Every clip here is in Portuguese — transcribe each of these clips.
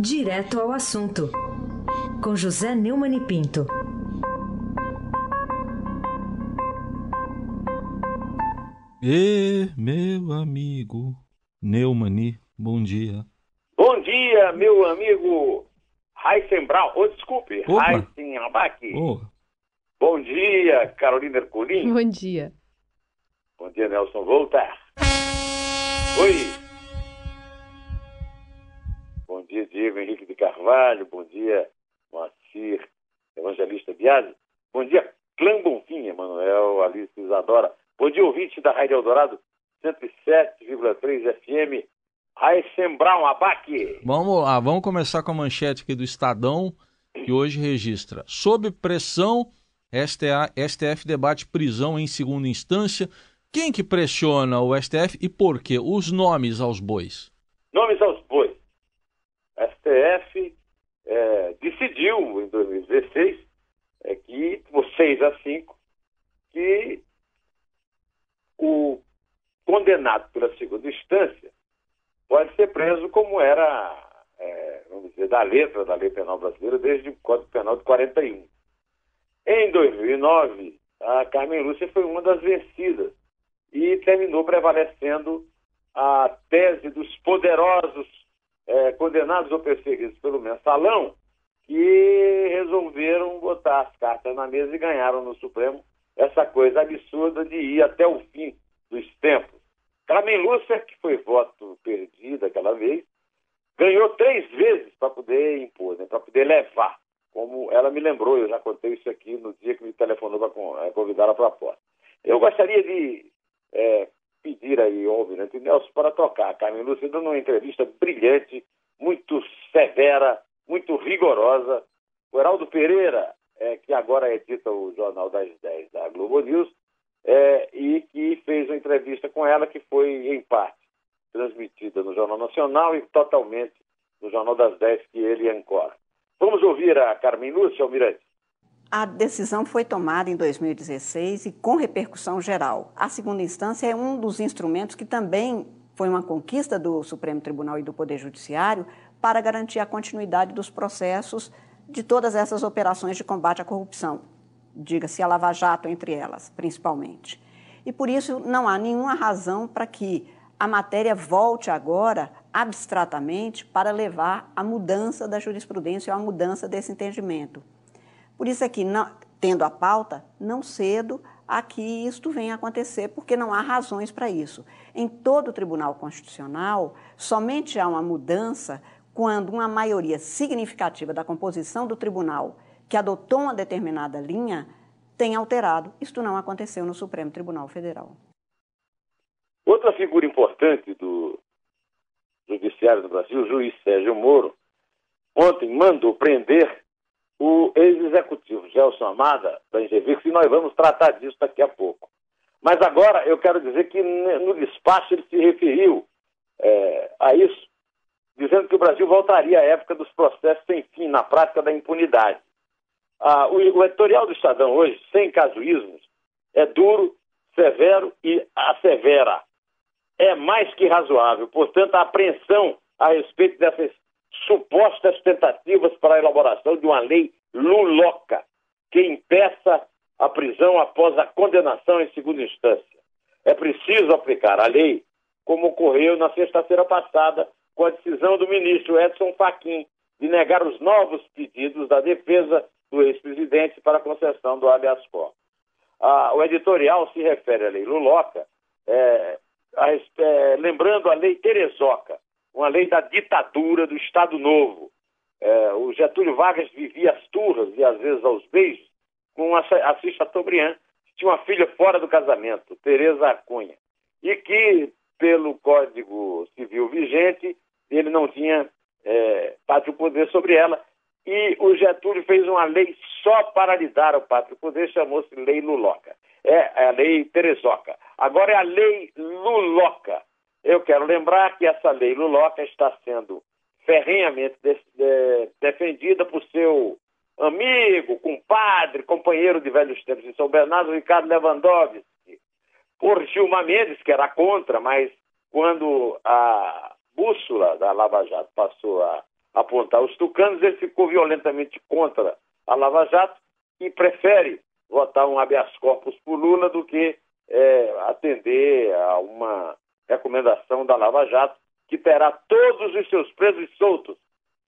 Direto ao assunto, com José Neumann e Pinto. E meu amigo Neumani, bom dia. Bom dia, meu amigo Heisenbrau. Oh, desculpe, Opa. Heisenbach. Oh, Bom dia, Carolina Ercolim. Bom dia. Bom dia, Nelson Volta. Oi. Dia, Diego Henrique de Carvalho. Bom dia, Moacir Evangelista Biasi. Bom dia, Clã Bonfim, Emanuel, Alice Isadora. Bom dia, ouvinte da Rádio Eldorado 107,3 FM. Heisenbrau Abac. vamos lá, vamos começar com a manchete aqui do Estadão, que hoje registra. Sob pressão, STF debate prisão em segunda instância. Quem que pressiona o STF e por quê? Os nomes aos bois. Nomes aos bois. A STF é, decidiu em 2016 é, que, por 6 a 5, que o condenado pela segunda instância pode ser preso como era, é, vamos dizer, da letra da lei penal brasileira desde o Código Penal de 41. Em 2009, a Carmen Lúcia foi uma das vencidas e terminou prevalecendo a tese dos poderosos eh, condenados ou perseguidos pelo mensalão que resolveram botar as cartas na mesa e ganharam no Supremo essa coisa absurda de ir até o fim dos tempos. Carmen Lúcia, que foi voto perdido aquela vez, ganhou três vezes para poder impor, né, para poder levar, como ela me lembrou, eu já contei isso aqui no dia que me telefonou para convidá-la para a porta. Eu gostaria de é, pedir aí ao Almirante Nelson para tocar Carmen Lúcia dando uma entrevista brilhante, muito severa, muito rigorosa. O Heraldo Pereira, é, que agora edita o Jornal das 10 da Globo News, é, e que fez uma entrevista com ela que foi, em parte, transmitida no Jornal Nacional e totalmente no Jornal das 10 que ele ancora. Vamos ouvir a Carmen Lúcia, Almirante? A decisão foi tomada em 2016 e com repercussão geral. A segunda instância é um dos instrumentos que também foi uma conquista do Supremo Tribunal e do Poder Judiciário para garantir a continuidade dos processos de todas essas operações de combate à corrupção, diga-se a Lava Jato entre elas, principalmente. E por isso não há nenhuma razão para que a matéria volte agora abstratamente para levar à mudança da jurisprudência ou à mudança desse entendimento. Por isso aqui, não, tendo a pauta, não cedo a que isto venha a acontecer, porque não há razões para isso. Em todo o Tribunal Constitucional, somente há uma mudança quando uma maioria significativa da composição do tribunal que adotou uma determinada linha tem alterado. Isto não aconteceu no Supremo Tribunal Federal. Outra figura importante do Judiciário do Brasil, o juiz Sérgio Moro, ontem mandou prender o ex-executivo Gelson Amada, da Ingevix, e nós vamos tratar disso daqui a pouco. Mas agora eu quero dizer que no despacho ele se referiu é, a isso, dizendo que o Brasil voltaria à época dos processos sem fim, na prática da impunidade. Ah, o, o editorial do Estadão hoje, sem casuísmos, é duro, severo e assevera. É mais que razoável. Portanto, a apreensão a respeito dessas supostas tentativas para a elaboração de uma lei luloca que impeça a prisão após a condenação em segunda instância. É preciso aplicar a lei, como ocorreu na sexta-feira passada com a decisão do ministro Edson Fachin de negar os novos pedidos da defesa do ex-presidente para a concessão do habeas corpus. Ah, o editorial se refere à lei Luloca, é, a, é, lembrando a lei Terezoca, uma lei da ditadura do Estado Novo. É, o Getúlio Vargas vivia às turras e às vezes aos beijos com a Chateaubriand, que tinha uma filha fora do casamento, Teresa Cunha, e que, pelo Código Civil vigente, ele não tinha é, pátrio poder sobre ela. E o Getúlio fez uma lei só para lhe dar o pátrio poder, chamou-se Lei Luloca. É a Lei Terezoca. Agora é a Lei Luloca. Eu quero lembrar que essa Lei Luloca está sendo ferrenhamente de, de, defendida por seu amigo, compadre, companheiro de velhos tempos em São Bernardo, Ricardo Lewandowski, por Gilmar Mendes, que era contra, mas quando a bússola da Lava Jato passou a apontar os tucanos, ele ficou violentamente contra a Lava Jato e prefere votar um habeas corpus por Lula do que é, atender a uma recomendação da Lava Jato, que terá todos os seus presos soltos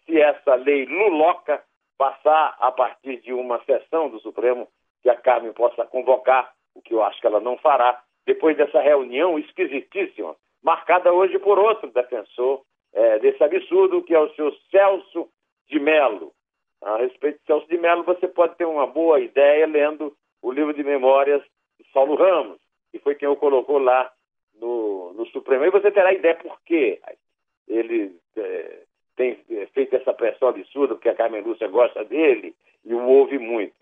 se essa lei luloca passar a partir de uma sessão do Supremo que a Carmen possa convocar, o que eu acho que ela não fará, depois dessa reunião esquisitíssima, marcada hoje por outro defensor é, desse absurdo, que é o senhor Celso de Mello. A respeito de Celso de Mello, você pode ter uma boa ideia lendo o livro de memórias de Saulo Ramos, que foi quem o colocou lá no, no Supremo. E você terá ideia por quê ele é, tem feito essa pressão absurda, porque a Carmen Lúcia gosta dele e o ouve muito.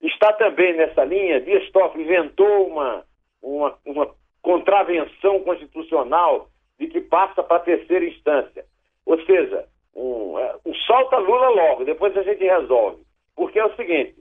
Está também nessa linha, Dias Toffoli inventou uma, uma, uma contravenção constitucional de que passa para a terceira instância. Ou seja, um, é, um solta Lula logo, depois a gente resolve. Porque é o seguinte,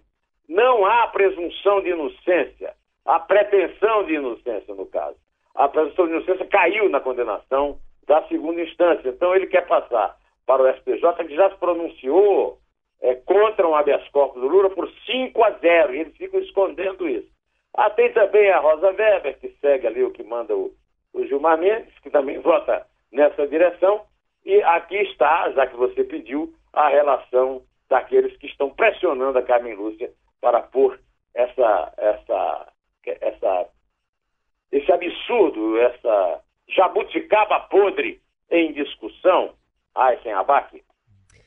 não há presunção de inocência, há pretensão de inocência no caso. A presunção de inocência caiu na condenação da segunda instância. Então ele quer passar para o STJ, que já se pronunciou é, contra um habeas corpus do Lula por 5 a 0, e eles ficam escondendo isso. Ah, tem também a Rosa Weber, que segue ali o que manda o, o Gilmar Mendes, que também vota nessa direção. E aqui está, já que você pediu, a relação daqueles que estão pressionando a Carmen Lúcia para pôr essa, essa, essa, esse absurdo, essa jabuticaba podre em discussão. Ai, sem abaque.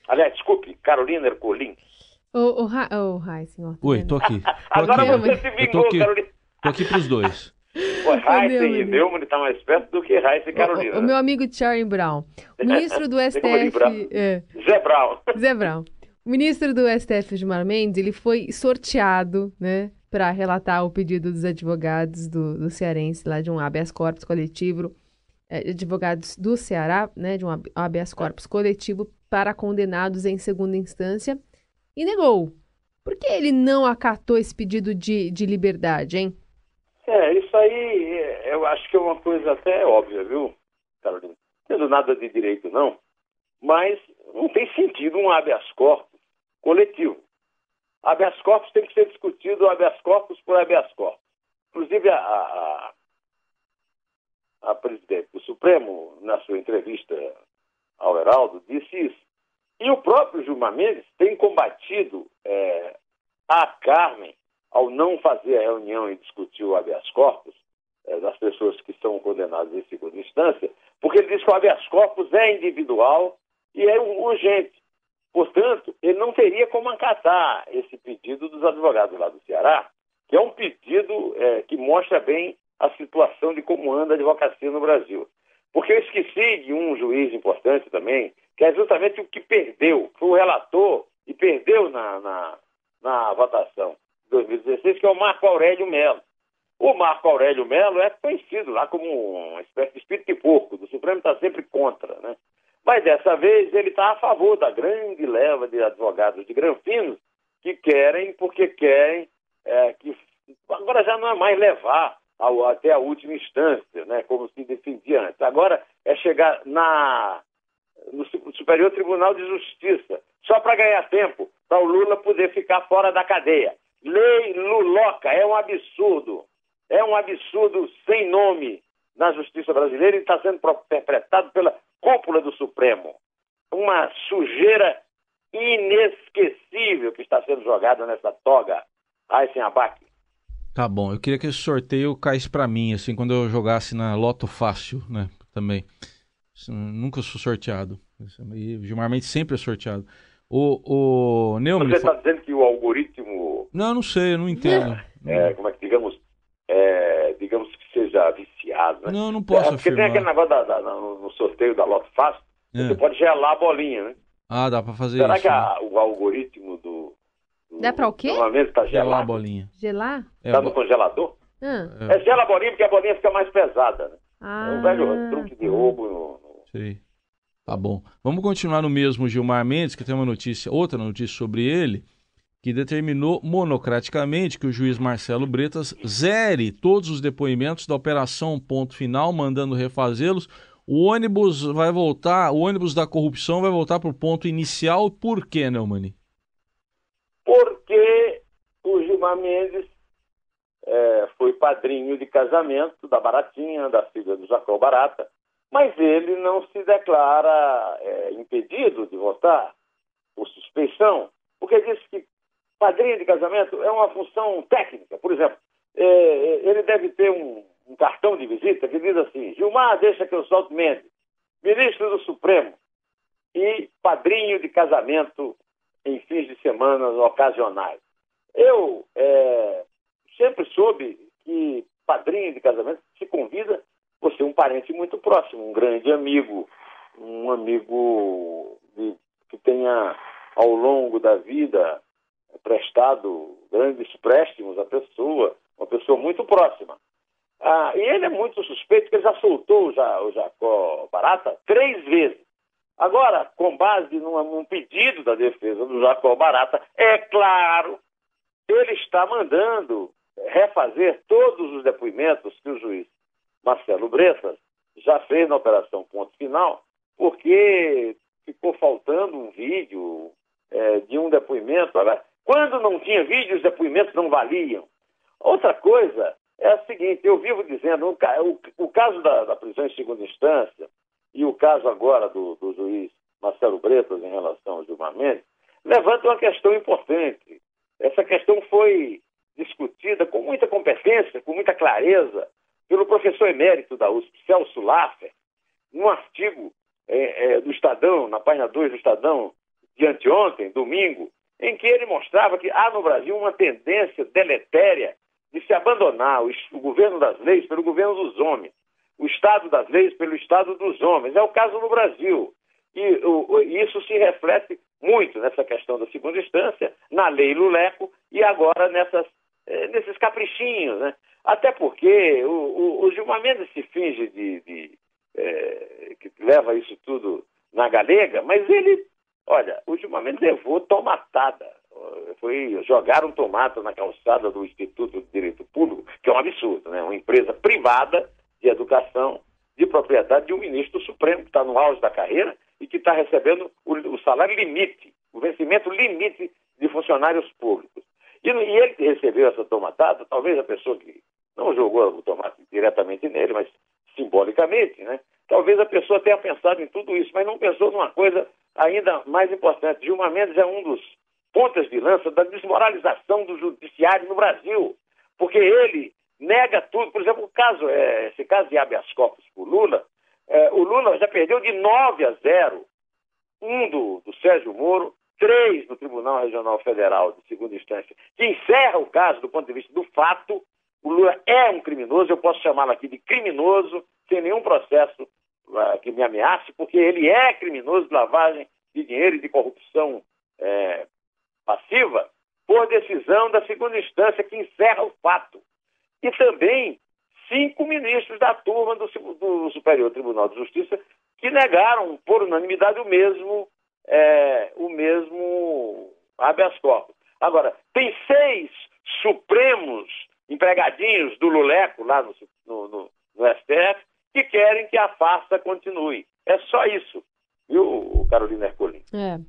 Aliás, desculpe, Carolina Ercolim. Ô, ô, Ra... ô, Rai, senhor. Oi, tô aqui. Tô Agora aqui. você se vingou, tô aqui, Carolina. tô aqui pros dois. Heisen e Neumann. Neumann está mais perto do que Heisen e Carolina. O, o meu amigo Charlie Brown. O ministro do. STF. É, Zé Brown. Zé Brown. O ministro do STF, Gilmar Mendes, ele foi sorteado, né, para relatar o pedido dos advogados do, do Cearense, lá de um habeas corpus coletivo, eh, advogados do Ceará, né, de um hab- habeas corpus coletivo para condenados em segunda instância, e negou. Por que ele não acatou esse pedido de, de liberdade, hein? É, isso aí é, eu acho que é uma coisa até óbvia, viu, Carolina? Não tendo nada de direito, não, mas não tem sentido um habeas corpus coletivo. Habeas corpus tem que ser discutido habeas corpus por habeas corpus. Inclusive, a, a, a presidente do Supremo, na sua entrevista ao Heraldo, disse isso. E o próprio Gilmar Mendes tem combatido é, a Carmen ao não fazer a reunião e discutir o habeas corpus eh, das pessoas que são condenadas em segunda instância, porque ele diz que o habeas corpus é individual e é urgente. Portanto, ele não teria como acatar esse pedido dos advogados lá do Ceará, que é um pedido eh, que mostra bem a situação de como anda a advocacia no Brasil. Porque eu esqueci de um juiz importante também, que é justamente o que perdeu, foi o relator e perdeu na, na, na votação de 2016, que é o Marco Aurélio Melo. O Marco Aurélio Melo é conhecido lá como uma espécie de espírito de porco, do Supremo está sempre contra, né? Mas dessa vez ele está a favor da grande leva de advogados de granfinos que querem, porque querem é, que agora já não é mais levar ao, até a última instância, né, como se defendia antes. Agora é chegar na, no Su- Superior Tribunal de Justiça, só para ganhar tempo, para o Lula poder ficar fora da cadeia. Lei Luloca é um absurdo, é um absurdo sem nome na justiça brasileira e está sendo interpretado pela cúpula do Supremo. Uma sujeira inesquecível que está sendo jogada nessa toga. Ai, sem abaque. Tá bom, eu queria que esse sorteio caísse pra mim, assim, quando eu jogasse na Loto Fácil, né, também. Nunca sou sorteado. Isso aí, Gilmar Mendes sempre é sorteado. O, o Neumann... Você está dizendo que o algoritmo, Não, não sei, eu não entendo. é, como é que digamos, é, digamos que seja né? Não, não posso é, porque tem afirmar. aquele negócio da- da- no, sorteio da Loto Fácil, É. você pode gelar a bolinha, né? Ah, dá pra fazer Será isso. que né? a- o algoritmo do, do- Dá pra o quê? Normalmente está Gelar a gelado. bolinha. Gelar? É, Está bo- no congelador? Ah. É. gela a bolinha porque a bolinha fica mais pesada, né? Ah. É um velho truque de roubo no, no- Sei. Tá bom. Vamos continuar no mesmo Gilmar Mendes, que tem uma notícia, outra notícia sobre ele, que determinou monocraticamente que o juiz Marcelo Bretas zere todos os depoimentos da Operação Ponto Final, mandando refazê-los. o ônibus vai voltar, o ônibus da corrupção vai voltar para o ponto inicial. Por quê, Neumani? Porque o Gilmar Mendes é, foi padrinho de casamento da Baratinha, da filha do Jacó Barata, mas ele não se declara é, impedido de votar por suspeição, porque diz que padrinho de casamento é uma função técnica. Por exemplo, é, é, ele deve ter um, um, cartão de visita que diz assim: Gilmar, deixa que eu solte Mendes, ministro do Supremo e padrinho de casamento em fins de semana ocasionais. Eu é, sempre soube que padrinho de casamento se convida ser um parente muito próximo, um grande amigo, um amigo de, que tenha ao longo da vida prestado grandes préstimos à pessoa, uma pessoa muito próxima. Ah, e ele é muito suspeito, porque ele já soltou o Jacó Barata três vezes. Agora, com base num, num pedido da defesa do Jacó Barata, é claro, ele está mandando refazer todos os depoimentos que o juiz Marcelo Bressas já fez na Operação Ponto Final, porque ficou faltando um vídeo é, de um depoimento. Quando não tinha vídeo, os depoimentos não valiam. Outra coisa é a seguinte: eu vivo dizendo, o, o, caso da, da, prisão em segunda instância e o caso agora do, do juiz Marcelo Bretas em relação ao Gilmar Mendes levanta uma questão importante. Essa questão foi discutida com muita competência, com muita clareza, pelo professor emérito da USP, Celso Laffer, num artigo é, é, do Estadão, na página 2 do Estadão, de anteontem, domingo, em que ele mostrava que há no Brasil uma tendência deletéria de se abandonar o, o governo das leis pelo governo dos homens, o Estado das leis pelo Estado dos homens. É o caso no Brasil. E o, isso se reflete muito nessa questão da segunda instância, na lei Luleco e agora nessas é, nesses caprichinhos, né? Até porque o, o, o Gilmar Mendes se finge de, de é, que leva isso tudo na galega, mas ele, olha, o Gilmar Mendes levou tomatada. Foi jogar um tomate na calçada do Instituto de Direito Público, que é um absurdo, né? Uma empresa privada de educação de propriedade de um ministro supremo que está no auge da carreira e que está recebendo o, o salário limite, o vencimento limite de funcionários públicos. E, e ele que recebeu essa tomatada, talvez a pessoa que não jogou o tomate diretamente nele, mas simbolicamente, né? Talvez a pessoa tenha pensado em tudo isso, mas não pensou numa coisa ainda mais importante. Gilmar Mendes é um dos pontas de lança da desmoralização do judiciário no Brasil, porque ele nega tudo. Por exemplo, o caso, é, esse caso de habeas corpus por Lula, é, o Lula já perdeu de 9 a 0, um do, do Sérgio Moro 3 no Tribunal Regional Federal de segunda instância, que encerra o caso do ponto de vista do fato, o Lula é um criminoso, eu posso chamá-lo aqui de criminoso, sem nenhum processo que me ameace, porque ele é criminoso de lavagem de dinheiro e de corrupção é, passiva, por decisão da segunda instância que encerra o fato. E também cinco ministros da turma do, do Superior Tribunal de Justiça que negaram por unanimidade o mesmo é, o mesmo habeas corpus. Agora, tem seis supremos empregadinhos do Luleco lá no, no, no, no STF que querem que a farsa continue. É só isso, viu, Carolina Ercolim? É.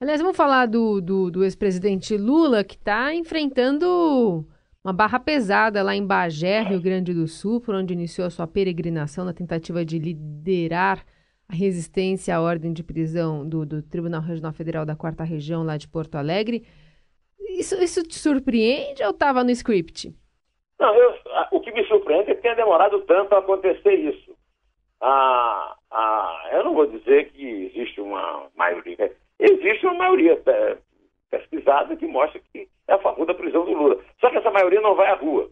Aliás, vamos falar do, do, do ex-presidente Lula, que está enfrentando uma barra pesada lá em Bagé, Rio Grande do Sul, por onde iniciou a sua peregrinação na tentativa de liderar a resistência à ordem de prisão do, do Tribunal Regional Federal da Quarta Região, lá de Porto Alegre. Isso, isso te surpreende ou estava no script? Não, eu, o que me surpreende é que tenha demorado tanto a acontecer isso. Ah, ah, eu não vou dizer que existe uma maioria. Existe uma maioria é, pesquisada que mostra que é a favor da prisão do Lula. Só que essa maioria não vai à rua.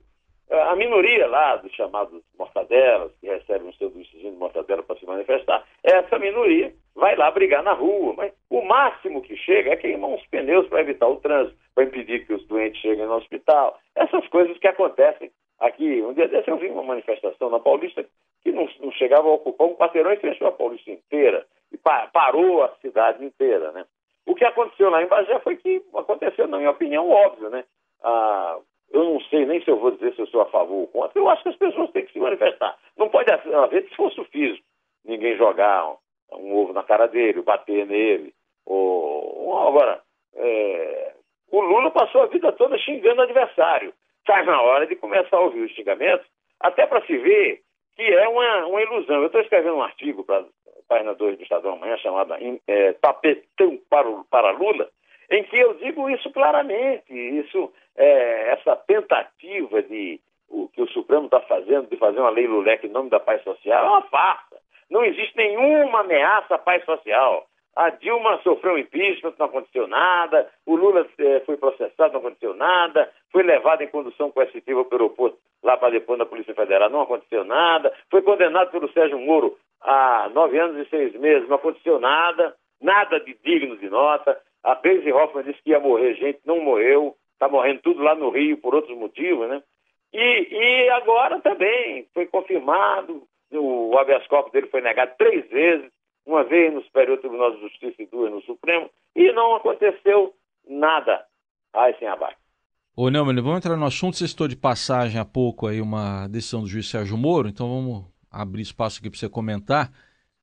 A minoria lá, dos chamados mortadelas, que recebem um sanduíchezinho de mortadela para se manifestar, essa minoria vai lá brigar na rua. Mas o máximo que chega é queimar uns pneus para evitar o trânsito, para impedir que os doentes cheguem no hospital. Essas coisas que acontecem aqui. Um dia desse eu vi uma manifestação na Paulista que não, não chegava a ocupar um quarteirão e fechou a Paulista inteira. E pa parou a cidade inteira, né? O que aconteceu lá em Bagé foi que aconteceu, na minha opinião, óbvio, né? Ah, eu não sei nem se eu vou dizer se eu sou a favor ou contra. Eu acho que as pessoas têm que se manifestar. Não pode haver esforço físico. alguém jogar um, um, ovo na cara dele, bater nele. Ou, agora, é, o Lula passou a vida toda xingando o adversário. Está na hora de começar a ouvir os xingamentos, até para se ver que é uma, uma ilusão. Eu estou escrevendo um artigo para página 2 do Estadão amanhã, chamada é, Tapetão para, para Lula, em que eu digo isso claramente. Isso, é, essa tentativa de o que o Supremo está fazendo de fazer uma lei Lulec em nome da paz social é uma farsa. Não existe nenhuma ameaça à paz social. A Dilma sofreu impeachment, não aconteceu nada. O Lula eh, foi processado, não aconteceu nada. Foi levado em condução coercitiva pelo aeroporto lá para depois da Polícia Federal, não aconteceu nada. Foi condenado pelo Sérgio Moro a nove anos e seis meses, não aconteceu nada. Nada de digno de nota. A Daisy Hoffman disse que ia morrer gente, não morreu. Está morrendo tudo lá no Rio por outros motivos, né? E, e agora também foi confirmado, o habeas corpus dele foi negado três vezes, uma vez no Superior Tribunal de Justiça e duas no Supremo, e não aconteceu nada. Ai, sem abaixo. Ô, Neumann, vamos entrar no assunto. Você estou de passagem há pouco aí uma decisão do juiz Sérgio Moro, então vamos abrir espaço aqui para você comentar,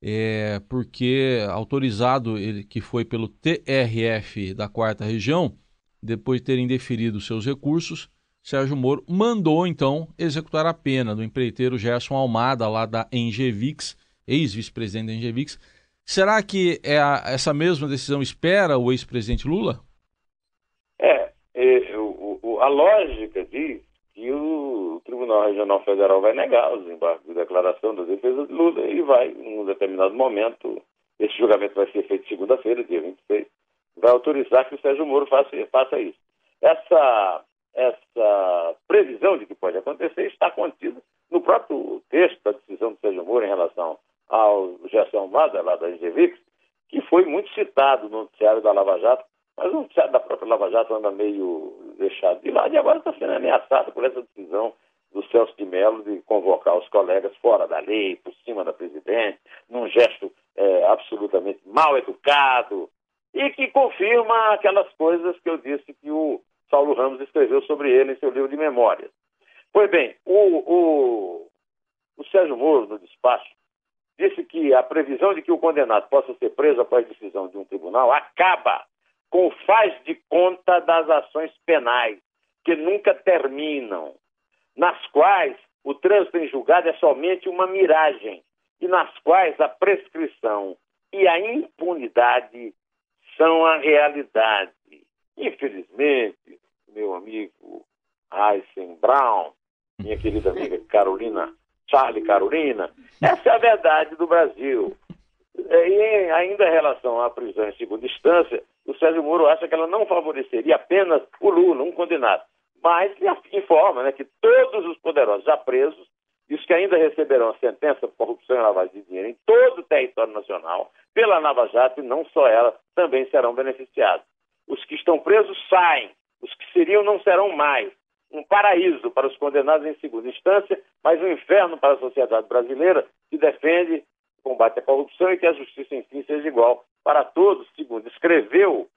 é, porque autorizado ele que foi pelo TRF da quarta região, depois de terem deferido seus recursos, Sérgio Moro mandou então executar a pena do empreiteiro Gerson Almada, lá da Engevix, ex-vice-presidente da Engevix. Será que é a, essa mesma decisão espera o ex-presidente Lula? É, é o, o, a lógica diz que o Tribunal Regional Federal vai negar os embargos de declaração da defesa de Lula e vai, em um determinado momento, esse julgamento vai ser feito segunda-feira, dia 26, vai autorizar que o Sérgio Moro faça, faça isso. Essa essa previsão de que pode acontecer está contida no próprio texto da decisão do Sérgio Moro em relação ao Gerson Almada, lá da Engevix, que foi muito citado no noticiário da Lava Jato, mas o noticiário da própria Lava Jato anda meio deixado de lado e agora está sendo ameaçado por essa decisão do Celso de Mello de convocar os colegas fora da lei, por cima da presidente, num gesto é, absolutamente mal educado e que confirma aquelas coisas que eu disse que o Saulo Ramos escreveu sobre ele em seu livro de memórias. Pois bem, o, o, o Sérgio Moro, no despacho, disse que a previsão de que o condenado possa ser preso após decisão de um tribunal acaba com o faz de conta das ações penais, que nunca terminam, nas quais o trânsito em julgado é somente uma miragem e nas quais a prescrição e a impunidade são a realidade. Infelizmente, meu amigo Aysen Brown, minha querida amiga Carolina, Charlie Carolina, essa é a verdade do Brasil. E ainda em relação à prisão em segunda instância, o Sérgio Moro acha que ela não favoreceria apenas o Lula, um condenado, mas informa né, que todos os poderosos já presos e os que ainda receberão a sentença por corrupção e lavagem de dinheiro em todo o território nacional, pela Nova Jato, e não só ela, também serão beneficiados. Os que estão presos saem, os que seriam não serão mais. Um paraíso para os condenados em segunda instância, mas um inferno para a sociedade brasileira que defende o combate à corrupção e que a justiça, enfim, seja igual para todos, segundo escreveu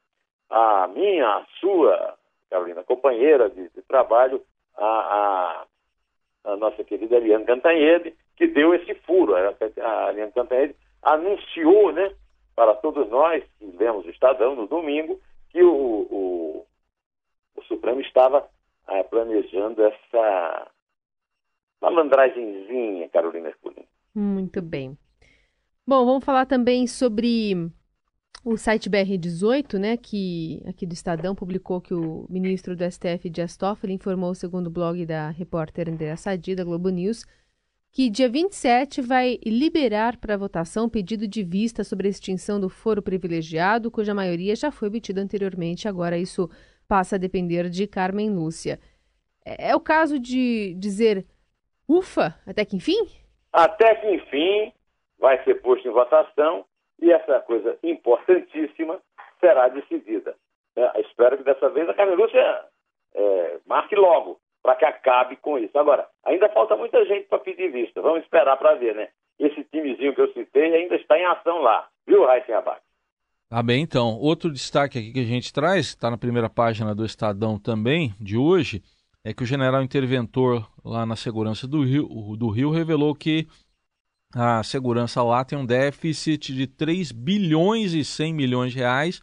a minha, a sua, Carolina, companheira de, de trabalho, a, a, a, nossa querida Eliane Cantanhede, que deu esse furo. A, a Cantanhede anunciou, né, para todos nós que vemos o Estadão no domingo, que o, o, o Supremo estava é, planejando essa malandragemzinha, Carolina Ercolim. Muito bem. Bom, vamos falar também sobre o site BR18, né, que aqui do Estadão publicou que o ministro do STF, Dias Toffoli, informou, segundo o blog da repórter Andréa Sadi, da Globo News, que dia 27 vai liberar para votação pedido de vista sobre a extinção do foro privilegiado, cuja maioria já foi obtida anteriormente, agora isso passa a depender de Carmen Lúcia. É, é o caso de dizer ufa, até que enfim? Até que enfim vai ser posto em votação e essa coisa importantíssima será decidida. É, espero que dessa vez a Carmen Lúcia é, marque logo para que acabe com isso. Agora, ainda falta muita gente para pedir vista. Vamos esperar para ver, né? Esse timezinho que eu citei ainda está em ação lá. Viu, Raíssen Abac? Ah, bem, então. Outro destaque aqui que a gente traz, está na primeira página do Estadão também, de hoje, é que o general interventor lá na segurança do Rio, do Rio revelou que a segurança lá tem um déficit de 3 bilhões e 100 milhões de reais,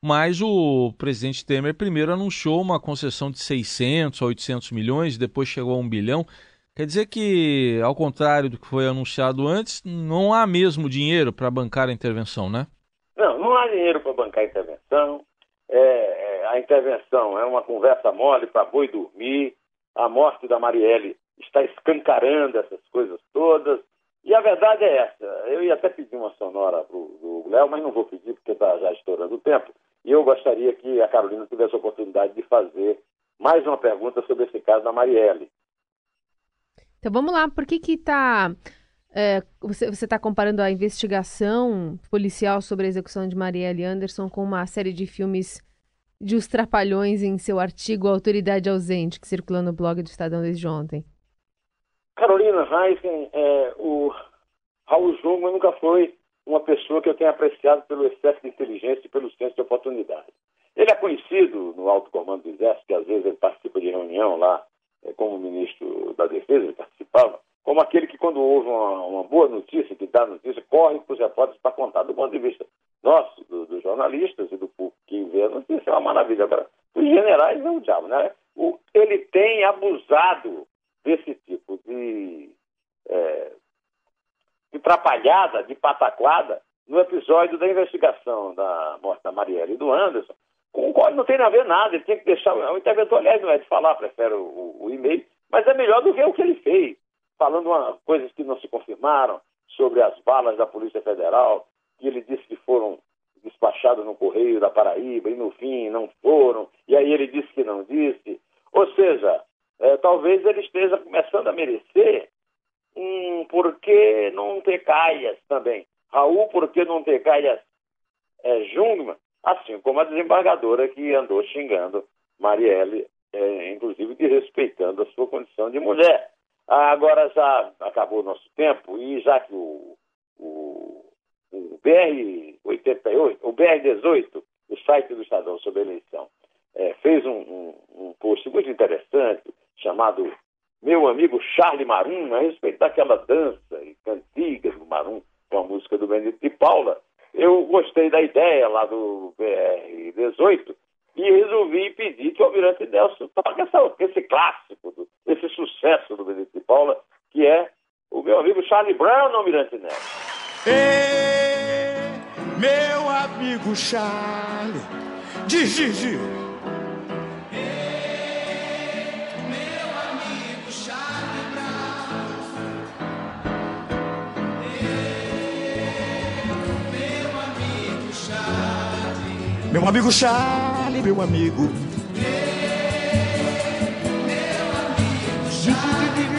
mas o presidente Temer primeiro anunciou uma concessão de 600 a 800 milhões, depois chegou a 1 bilhão. Quer dizer que, ao contrário do que foi anunciado antes, não há mesmo dinheiro para bancar a intervenção, né? Há dinheiro para bancar a intervenção. É, é, a intervenção é uma conversa mole para boi dormir. A morte da Marielle está escancarando essas coisas todas. E a verdade é essa. Eu ia até pedir uma sonora para o Léo, mas não vou pedir porque está já estourando o tempo. E eu gostaria que a Carolina tivesse a oportunidade de fazer mais uma pergunta sobre esse caso da Marielle. Então vamos lá, por que que tá... É, você está comparando a investigação policial sobre a execução de Marielle Anderson com uma série de filmes de Os Trapalhões em seu artigo Autoridade Ausente, que circulou no blog do Estadão desde ontem. Carolina Heisen, é, o Raul Jungmann nunca foi uma pessoa que eu tenha apreciado pelo excesso de inteligência e pelo senso de oportunidade. Ele é conhecido no alto comando do Exército, que às vezes ele participa de reunião lá é, como ministro da Defesa, ele participava, como aquele que, quando houve uma, uma boa notícia, que dá notícia, corre para os repórteres para contar do ponto de vista nosso, do, dos jornalistas e do público que vê a notícia, é uma maravilha. Agora, os generais é o diabo, né? O, ele tem abusado desse tipo de, é, de trapalhada, de pataquada, no episódio da investigação da morte da Marielle e do Anderson, com o não tem a ver nada, ele tem que deixar. O interventor, aliás, não é de falar, prefere o, o e-mail, mas é melhor do que o que ele fez, falando uma, coisas que não se confirmaram sobre as balas da Polícia Federal, que ele disse que foram despachadas no Correio da Paraíba e no fim não foram, e aí ele disse que não disse. Ou seja, é, talvez ele esteja começando a merecer um por que não ter caias também. Raul, por que não ter caias é, Jungmann, assim como a desembargadora que andou xingando Marielle, é, inclusive desrespeitando a sua condição de mulher. Agora já acabou o nosso tempo e já que o, o, o BR-88, o BR-18, o site do Estadão sobre eleição, é, fez um, um, um post muito interessante chamado Meu Amigo Charlie Marum, a respeito daquela dança e cantiga do Marum com a música do Benedito de Paula, eu gostei da ideia lá do BR-18 e resolvi pedir que o Almirante Nelson toque essa, esse clássico, esse sucesso do Benedito de Paula, que é o meu amigo Charlie Brown no Almirante Nelson. Ei, meu amigo Charlie, diz, diz, diz. Meu amigo Charlie, meu amigo.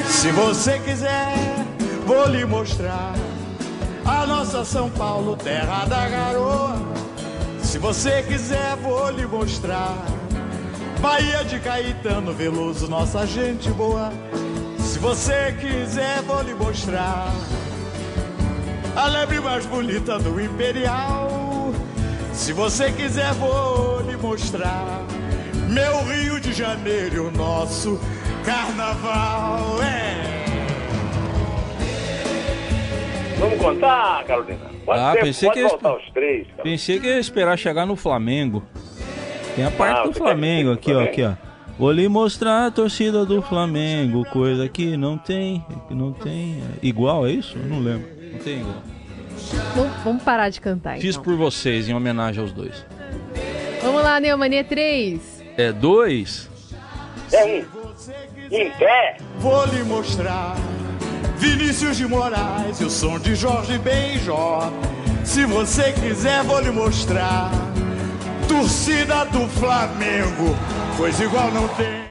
Se você quiser, vou lhe mostrar a nossa São Paulo, terra da garoa. Se você quiser, vou lhe mostrar Bahia de Caetano Veloso, nossa gente boa. Se você quiser, vou lhe mostrar a lebre mais bonita do Imperial. Se você quiser, vou lhe mostrar meu Rio de Janeiro, o nosso carnaval. É. Vamos contar, Carolina? Pode, ah, ser, pensei pode que voltar os três. Carolina. Pensei que ia esperar chegar no Flamengo. Tem a parte Ah, do Flamengo aqui, ó, aqui, ó. Vou lhe mostrar a torcida do Flamengo, coisa que não tem, que não tem igual, é isso? Eu não lembro. Não tem igual. Vamos, vamos parar de cantar, Fiz então. por vocês em homenagem aos dois. Vamos lá, Neomania 3. É dois? É um. Em pé. Vou lhe mostrar Vinícius de Moraes e o som de Jorge Benjó. Se você quiser, vou lhe mostrar torcida do Flamengo, pois igual não tem.